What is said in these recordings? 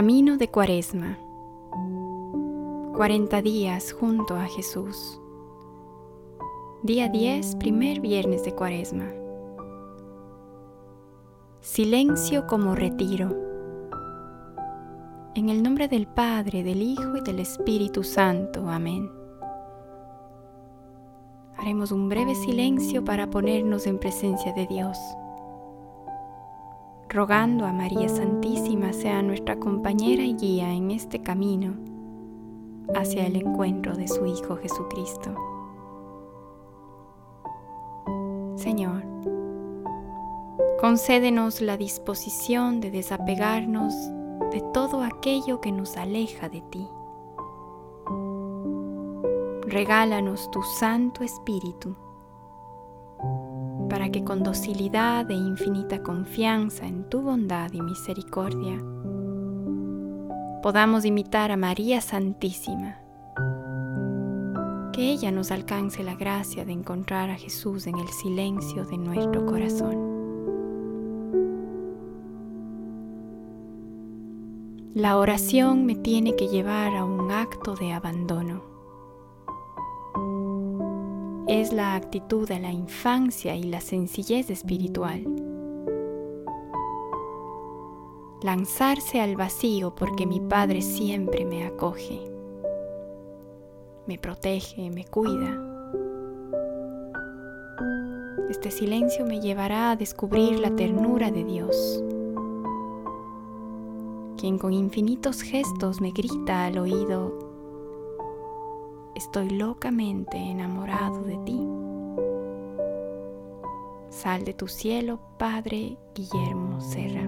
Camino de Cuaresma. 40 días junto a Jesús. Día 10, primer viernes de Cuaresma. Silencio como retiro. En el nombre del Padre, del Hijo y del Espíritu Santo. Amén. Haremos un breve silencio para ponernos en presencia de Dios rogando a María Santísima sea nuestra compañera y guía en este camino hacia el encuentro de su Hijo Jesucristo. Señor, concédenos la disposición de desapegarnos de todo aquello que nos aleja de ti. Regálanos tu Santo Espíritu para que con docilidad e infinita confianza en tu bondad y misericordia podamos imitar a María Santísima. Que ella nos alcance la gracia de encontrar a Jesús en el silencio de nuestro corazón. La oración me tiene que llevar a un acto de abandono es la actitud de la infancia y la sencillez espiritual. Lanzarse al vacío porque mi Padre siempre me acoge, me protege, me cuida. Este silencio me llevará a descubrir la ternura de Dios, quien con infinitos gestos me grita al oído, Estoy locamente enamorado de ti. Sal de tu cielo, Padre Guillermo Serra.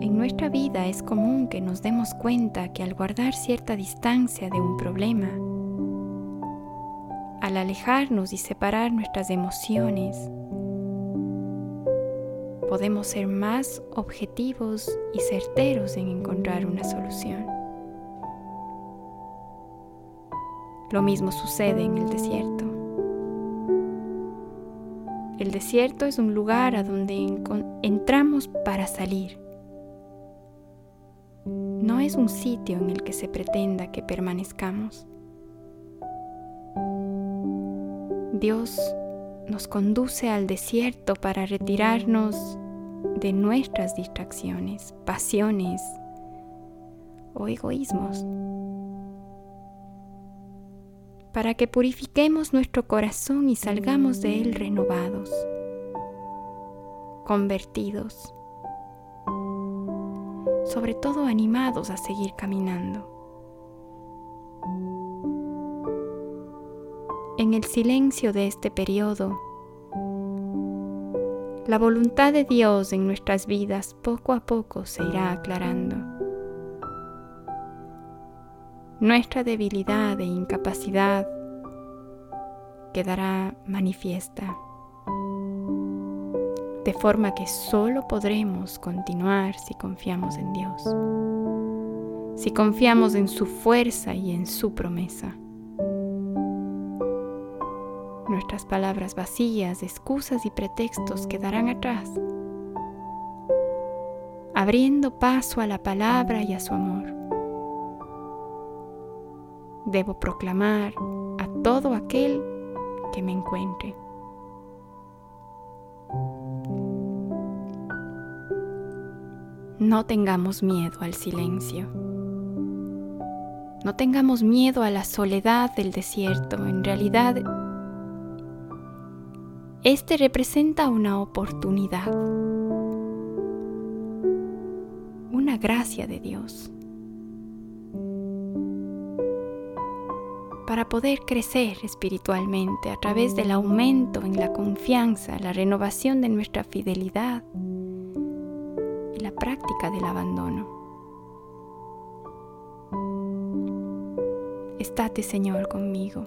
En nuestra vida es común que nos demos cuenta que al guardar cierta distancia de un problema, al alejarnos y separar nuestras emociones, podemos ser más objetivos y certeros en encontrar una solución. Lo mismo sucede en el desierto. El desierto es un lugar a donde entramos para salir. No es un sitio en el que se pretenda que permanezcamos. Dios nos conduce al desierto para retirarnos de nuestras distracciones, pasiones o egoísmos, para que purifiquemos nuestro corazón y salgamos de él renovados, convertidos, sobre todo animados a seguir caminando. En el silencio de este periodo, la voluntad de Dios en nuestras vidas poco a poco se irá aclarando. Nuestra debilidad e incapacidad quedará manifiesta, de forma que solo podremos continuar si confiamos en Dios, si confiamos en su fuerza y en su promesa nuestras palabras vacías, excusas y pretextos quedarán atrás, abriendo paso a la palabra y a su amor. Debo proclamar a todo aquel que me encuentre. No tengamos miedo al silencio. No tengamos miedo a la soledad del desierto. En realidad este representa una oportunidad, una gracia de Dios. Para poder crecer espiritualmente a través del aumento en la confianza, la renovación de nuestra fidelidad y la práctica del abandono. Estate Señor conmigo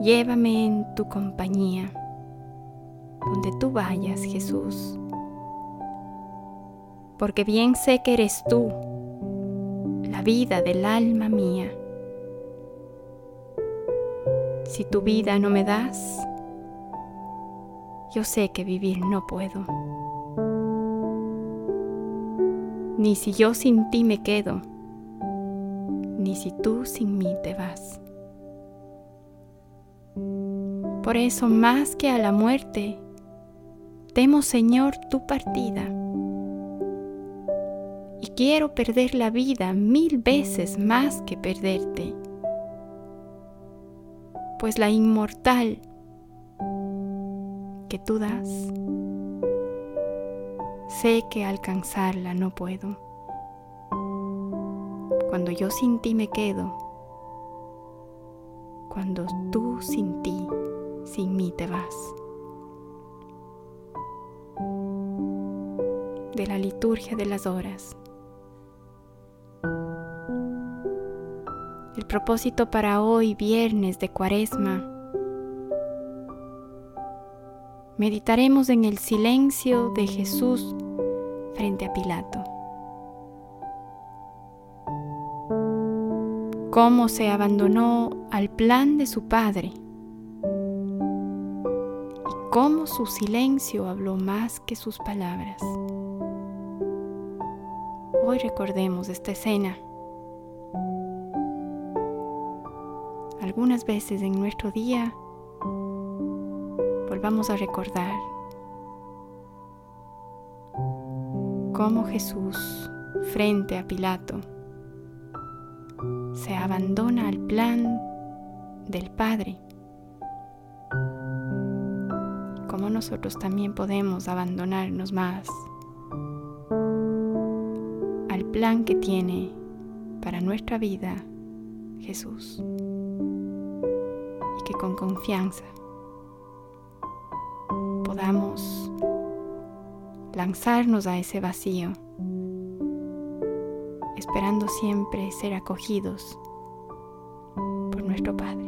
Llévame en tu compañía, donde tú vayas, Jesús, porque bien sé que eres tú, la vida del alma mía. Si tu vida no me das, yo sé que vivir no puedo. Ni si yo sin ti me quedo, ni si tú sin mí te vas. Por eso más que a la muerte, temo Señor tu partida. Y quiero perder la vida mil veces más que perderte, pues la inmortal que tú das, sé que alcanzarla no puedo. Cuando yo sin ti me quedo, cuando tú sin ti, sin mí te vas. De la liturgia de las horas. El propósito para hoy, viernes de cuaresma, meditaremos en el silencio de Jesús frente a Pilato. Cómo se abandonó al plan de su Padre cómo su silencio habló más que sus palabras. Hoy recordemos esta escena. Algunas veces en nuestro día volvamos a recordar cómo Jesús, frente a Pilato, se abandona al plan del Padre. Cómo nosotros también podemos abandonarnos más al plan que tiene para nuestra vida Jesús. Y que con confianza podamos lanzarnos a ese vacío, esperando siempre ser acogidos por nuestro Padre.